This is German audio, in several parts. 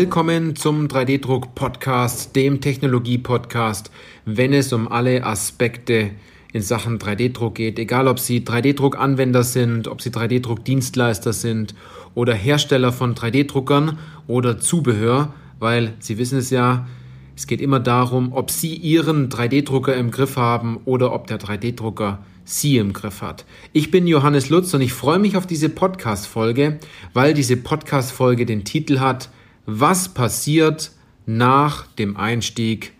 Willkommen zum 3D-Druck-Podcast, dem Technologie-Podcast, wenn es um alle Aspekte in Sachen 3D-Druck geht, egal ob Sie 3D-Druck-Anwender sind, ob Sie 3D-Druck-Dienstleister sind oder Hersteller von 3D-Druckern oder Zubehör, weil Sie wissen es ja, es geht immer darum, ob Sie Ihren 3D-Drucker im Griff haben oder ob der 3D-Drucker Sie im Griff hat. Ich bin Johannes Lutz und ich freue mich auf diese Podcast-Folge, weil diese Podcast-Folge den Titel hat was passiert nach dem Einstieg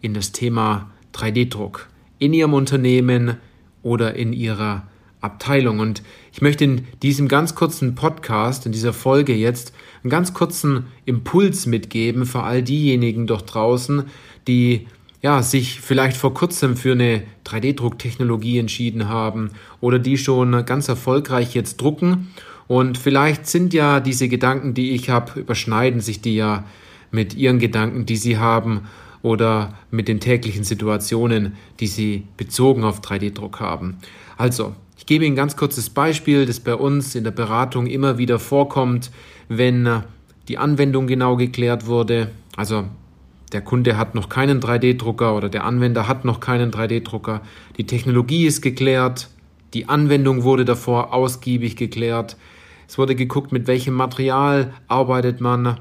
in das Thema 3D-Druck in Ihrem Unternehmen oder in Ihrer Abteilung. Und ich möchte in diesem ganz kurzen Podcast, in dieser Folge jetzt, einen ganz kurzen Impuls mitgeben für all diejenigen dort draußen, die ja, sich vielleicht vor kurzem für eine 3D-Drucktechnologie entschieden haben oder die schon ganz erfolgreich jetzt drucken und vielleicht sind ja diese Gedanken, die ich habe, überschneiden sich die ja mit ihren Gedanken, die sie haben oder mit den täglichen Situationen, die sie bezogen auf 3D-Druck haben. Also, ich gebe Ihnen ein ganz kurzes Beispiel, das bei uns in der Beratung immer wieder vorkommt, wenn die Anwendung genau geklärt wurde. Also der Kunde hat noch keinen 3D-Drucker oder der Anwender hat noch keinen 3D-Drucker. Die Technologie ist geklärt, die Anwendung wurde davor ausgiebig geklärt. Es wurde geguckt, mit welchem Material arbeitet man.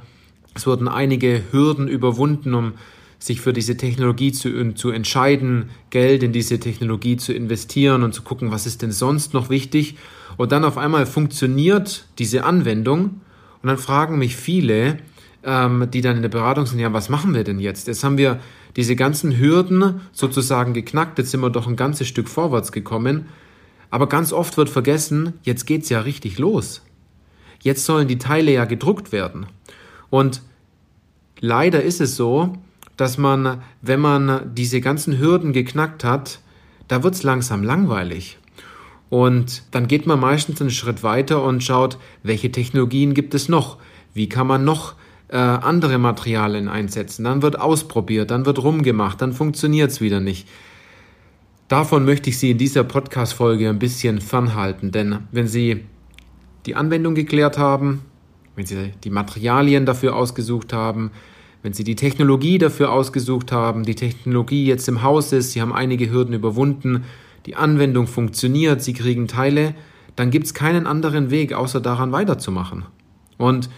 Es wurden einige Hürden überwunden, um sich für diese Technologie zu, zu entscheiden, Geld in diese Technologie zu investieren und zu gucken, was ist denn sonst noch wichtig. Und dann auf einmal funktioniert diese Anwendung und dann fragen mich viele, ähm, die dann in der Beratung sind, ja, was machen wir denn jetzt? Jetzt haben wir diese ganzen Hürden sozusagen geknackt, jetzt sind wir doch ein ganzes Stück vorwärts gekommen. Aber ganz oft wird vergessen, jetzt geht's ja richtig los. Jetzt sollen die Teile ja gedruckt werden. Und leider ist es so, dass man, wenn man diese ganzen Hürden geknackt hat, da wird's langsam langweilig. Und dann geht man meistens einen Schritt weiter und schaut, welche Technologien gibt es noch? Wie kann man noch äh, andere Materialien einsetzen? Dann wird ausprobiert, dann wird rumgemacht, dann funktioniert's wieder nicht. Davon möchte ich Sie in dieser Podcast-Folge ein bisschen fernhalten, denn wenn Sie die Anwendung geklärt haben, wenn Sie die Materialien dafür ausgesucht haben, wenn Sie die Technologie dafür ausgesucht haben, die Technologie jetzt im Haus ist, Sie haben einige Hürden überwunden, die Anwendung funktioniert, Sie kriegen Teile, dann gibt es keinen anderen Weg, außer daran weiterzumachen. Und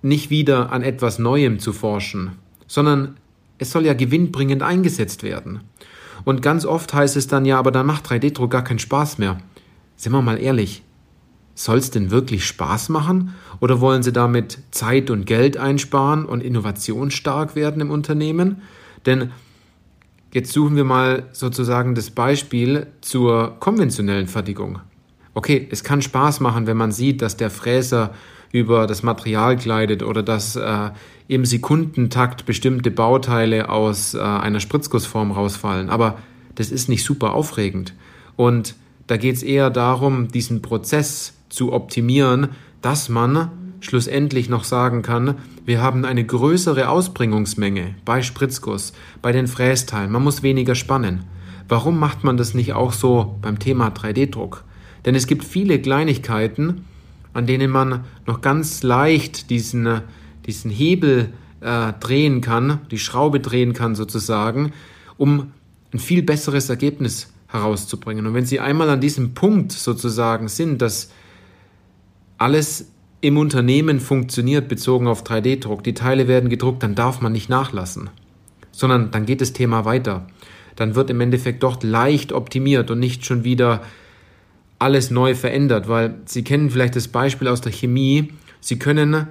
nicht wieder an etwas Neuem zu forschen, sondern es soll ja gewinnbringend eingesetzt werden. Und ganz oft heißt es dann ja, aber dann macht 3D-Druck gar keinen Spaß mehr. Sind wir mal ehrlich, soll es denn wirklich Spaß machen? Oder wollen Sie damit Zeit und Geld einsparen und innovationsstark werden im Unternehmen? Denn jetzt suchen wir mal sozusagen das Beispiel zur konventionellen Fertigung. Okay, es kann Spaß machen, wenn man sieht, dass der Fräser über das Material kleidet oder dass äh, im Sekundentakt bestimmte Bauteile aus äh, einer Spritzgussform rausfallen. Aber das ist nicht super aufregend. Und da geht es eher darum, diesen Prozess zu optimieren, dass man schlussendlich noch sagen kann, wir haben eine größere Ausbringungsmenge bei Spritzguss, bei den Frästeilen, man muss weniger spannen. Warum macht man das nicht auch so beim Thema 3D-Druck? Denn es gibt viele Kleinigkeiten, an denen man noch ganz leicht diesen, diesen Hebel äh, drehen kann, die Schraube drehen kann sozusagen, um ein viel besseres Ergebnis herauszubringen. Und wenn Sie einmal an diesem Punkt sozusagen sind, dass alles im Unternehmen funktioniert bezogen auf 3D-Druck, die Teile werden gedruckt, dann darf man nicht nachlassen, sondern dann geht das Thema weiter. Dann wird im Endeffekt dort leicht optimiert und nicht schon wieder alles neu verändert, weil Sie kennen vielleicht das Beispiel aus der Chemie. Sie können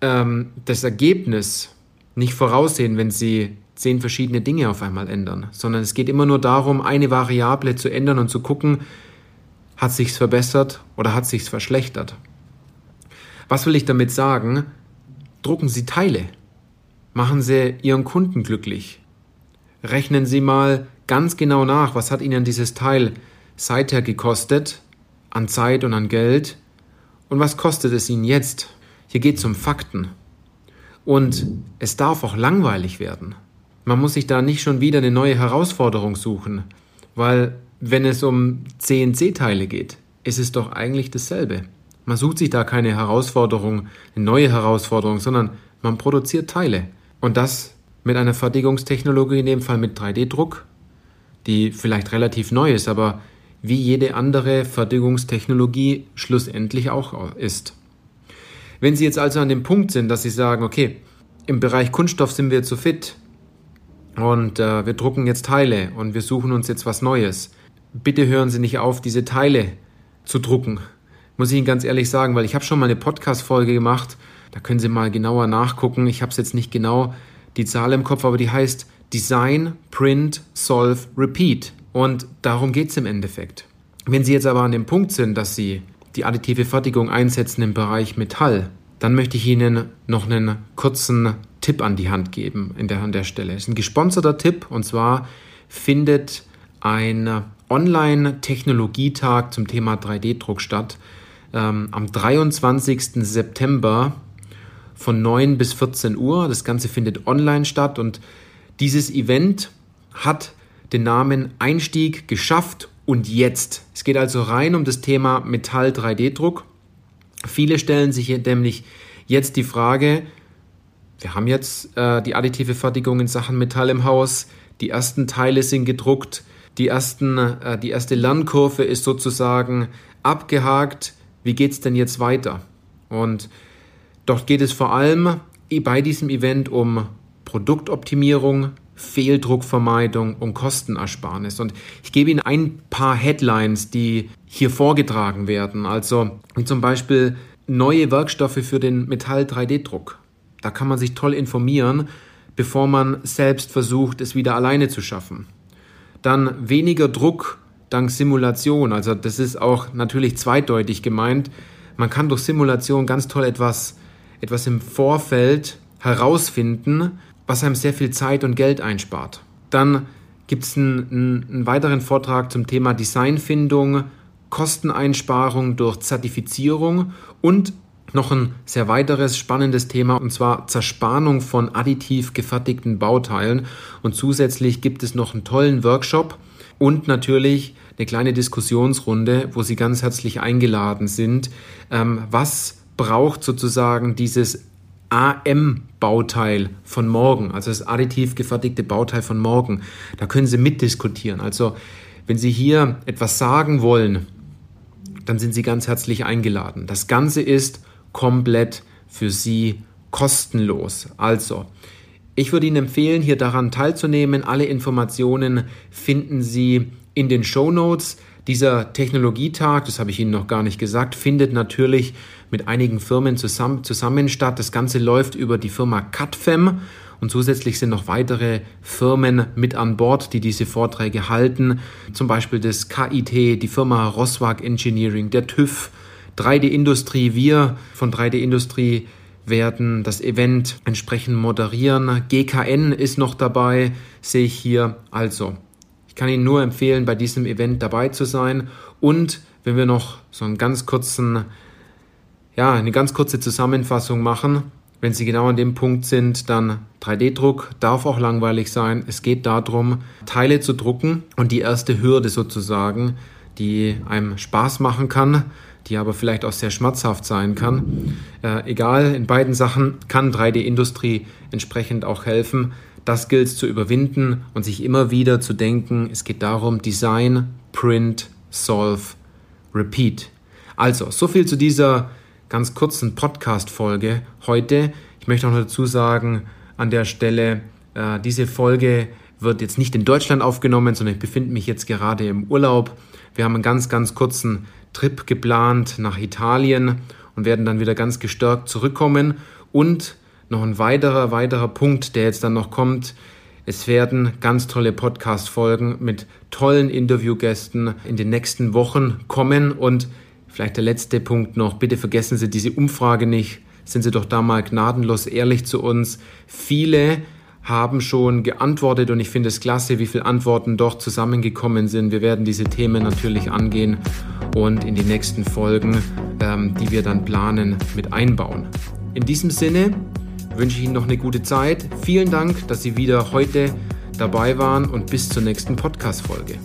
ähm, das Ergebnis nicht voraussehen, wenn Sie zehn verschiedene Dinge auf einmal ändern, sondern es geht immer nur darum, eine Variable zu ändern und zu gucken, hat sich's verbessert oder hat sich's verschlechtert. Was will ich damit sagen? Drucken Sie Teile. Machen Sie Ihren Kunden glücklich. Rechnen Sie mal ganz genau nach, was hat Ihnen dieses Teil seither gekostet, an Zeit und an Geld, und was kostet es Ihnen jetzt? Hier geht es um Fakten. Und es darf auch langweilig werden. Man muss sich da nicht schon wieder eine neue Herausforderung suchen, weil wenn es um CNC-Teile geht, ist es doch eigentlich dasselbe. Man sucht sich da keine Herausforderung, eine neue Herausforderung, sondern Man produziert Teile. Und das mit einer Fertigungstechnologie, in dem Fall mit 3D-Druck, die vielleicht relativ neu ist, aber wie jede andere Fertigungstechnologie schlussendlich auch ist. Wenn Sie jetzt also an dem Punkt sind, dass Sie sagen, okay, im Bereich Kunststoff sind wir zu fit und äh, wir drucken jetzt Teile und wir suchen uns jetzt was Neues. Bitte hören Sie nicht auf, diese Teile zu drucken. Muss ich Ihnen ganz ehrlich sagen, weil ich habe schon mal eine Podcast-Folge gemacht, da können Sie mal genauer nachgucken. Ich habe es jetzt nicht genau die Zahl im Kopf, aber die heißt Design, Print, Solve, Repeat. Und darum geht es im Endeffekt. Wenn Sie jetzt aber an dem Punkt sind, dass Sie die additive Fertigung einsetzen im Bereich Metall, dann möchte ich Ihnen noch einen kurzen Tipp an die Hand geben in der, an der Stelle. Es ist ein gesponserter Tipp und zwar findet ein Online-Technologietag zum Thema 3D-Druck statt ähm, am 23. September von 9 bis 14 Uhr. Das Ganze findet online statt und dieses Event hat den Namen Einstieg geschafft und jetzt. Es geht also rein um das Thema Metall 3D-Druck. Viele stellen sich nämlich jetzt die Frage, wir haben jetzt äh, die additive Fertigung in Sachen Metall im Haus, die ersten Teile sind gedruckt, die, ersten, äh, die erste Lernkurve ist sozusagen abgehakt. Wie geht es denn jetzt weiter? Und dort geht es vor allem bei diesem Event um Produktoptimierung, Fehldruckvermeidung und Kostenersparnis. Und ich gebe Ihnen ein paar Headlines, die hier vorgetragen werden. Also wie zum Beispiel neue Werkstoffe für den Metall-3D-Druck. Da kann man sich toll informieren, bevor man selbst versucht, es wieder alleine zu schaffen. Dann weniger Druck dank Simulation. Also das ist auch natürlich zweideutig gemeint. Man kann durch Simulation ganz toll etwas, etwas im Vorfeld herausfinden, was einem sehr viel Zeit und Geld einspart. Dann gibt es einen, einen, weiteren Vortrag zum Thema Designfindung, Kosteneinsparung durch Zertifizierung und noch ein sehr weiteres spannendes Thema und zwar Zerspannung von additiv gefertigten Bauteilen. Und zusätzlich gibt es noch einen tollen Workshop und natürlich eine kleine Diskussionsrunde, wo Sie ganz herzlich eingeladen sind. Ähm, was braucht sozusagen dieses AM-Bauteil von morgen, also das additiv gefertigte Bauteil von morgen. Da können Sie mitdiskutieren. Also wenn Sie hier etwas sagen wollen, dann sind Sie ganz herzlich eingeladen. Das Ganze ist komplett für Sie kostenlos. Also, ich würde Ihnen empfehlen, hier daran teilzunehmen. Alle Informationen finden Sie in den Show Notes. Dieser Technologietag, das habe ich Ihnen noch gar nicht gesagt, findet natürlich mit einigen Firmen zusammen, zusammen statt. Das Ganze läuft über die Firma CutFem und zusätzlich sind noch weitere Firmen mit an Bord, die diese Vorträge halten. Zum Beispiel das KIT, die Firma Roswag Engineering, der TÜV, 3D Industrie. Wir von 3D Industrie werden das Event entsprechend moderieren. GKN ist noch dabei, sehe ich hier. Also, ich kann Ihnen nur empfehlen, bei diesem Event dabei zu sein. Und wenn wir noch so einen ganz kurzen, ja, eine ganz kurze Zusammenfassung machen, wenn Sie genau an dem Punkt sind, dann 3D-Druck darf auch langweilig sein. Es geht darum, Teile zu drucken und die erste Hürde sozusagen, die einem Spaß machen kann, die aber vielleicht auch sehr schmerzhaft sein kann. Äh, egal, in beiden Sachen kann 3D-Industrie entsprechend auch helfen. Das gilt es zu überwinden und sich immer wieder zu denken, es geht darum, Design, Print, Solve, Repeat. Also, so viel zu dieser ganz kurzen Podcast-Folge heute. Ich möchte auch noch dazu sagen, an der Stelle, äh, diese Folge wird jetzt nicht in Deutschland aufgenommen, sondern ich befinde mich jetzt gerade im Urlaub. Wir haben einen ganz, ganz kurzen Trip geplant nach Italien und werden dann wieder ganz gestärkt zurückkommen und noch ein weiterer, weiterer Punkt, der jetzt dann noch kommt. Es werden ganz tolle Podcast-Folgen mit tollen Interviewgästen in den nächsten Wochen kommen. Und vielleicht der letzte Punkt noch. Bitte vergessen Sie diese Umfrage nicht. Sind Sie doch da mal gnadenlos ehrlich zu uns. Viele haben schon geantwortet und ich finde es klasse, wie viele Antworten doch zusammengekommen sind. Wir werden diese Themen natürlich angehen und in die nächsten Folgen, ähm, die wir dann planen, mit einbauen. In diesem Sinne, wünsche ich Ihnen noch eine gute Zeit. Vielen Dank, dass Sie wieder heute dabei waren und bis zur nächsten Podcast-Folge.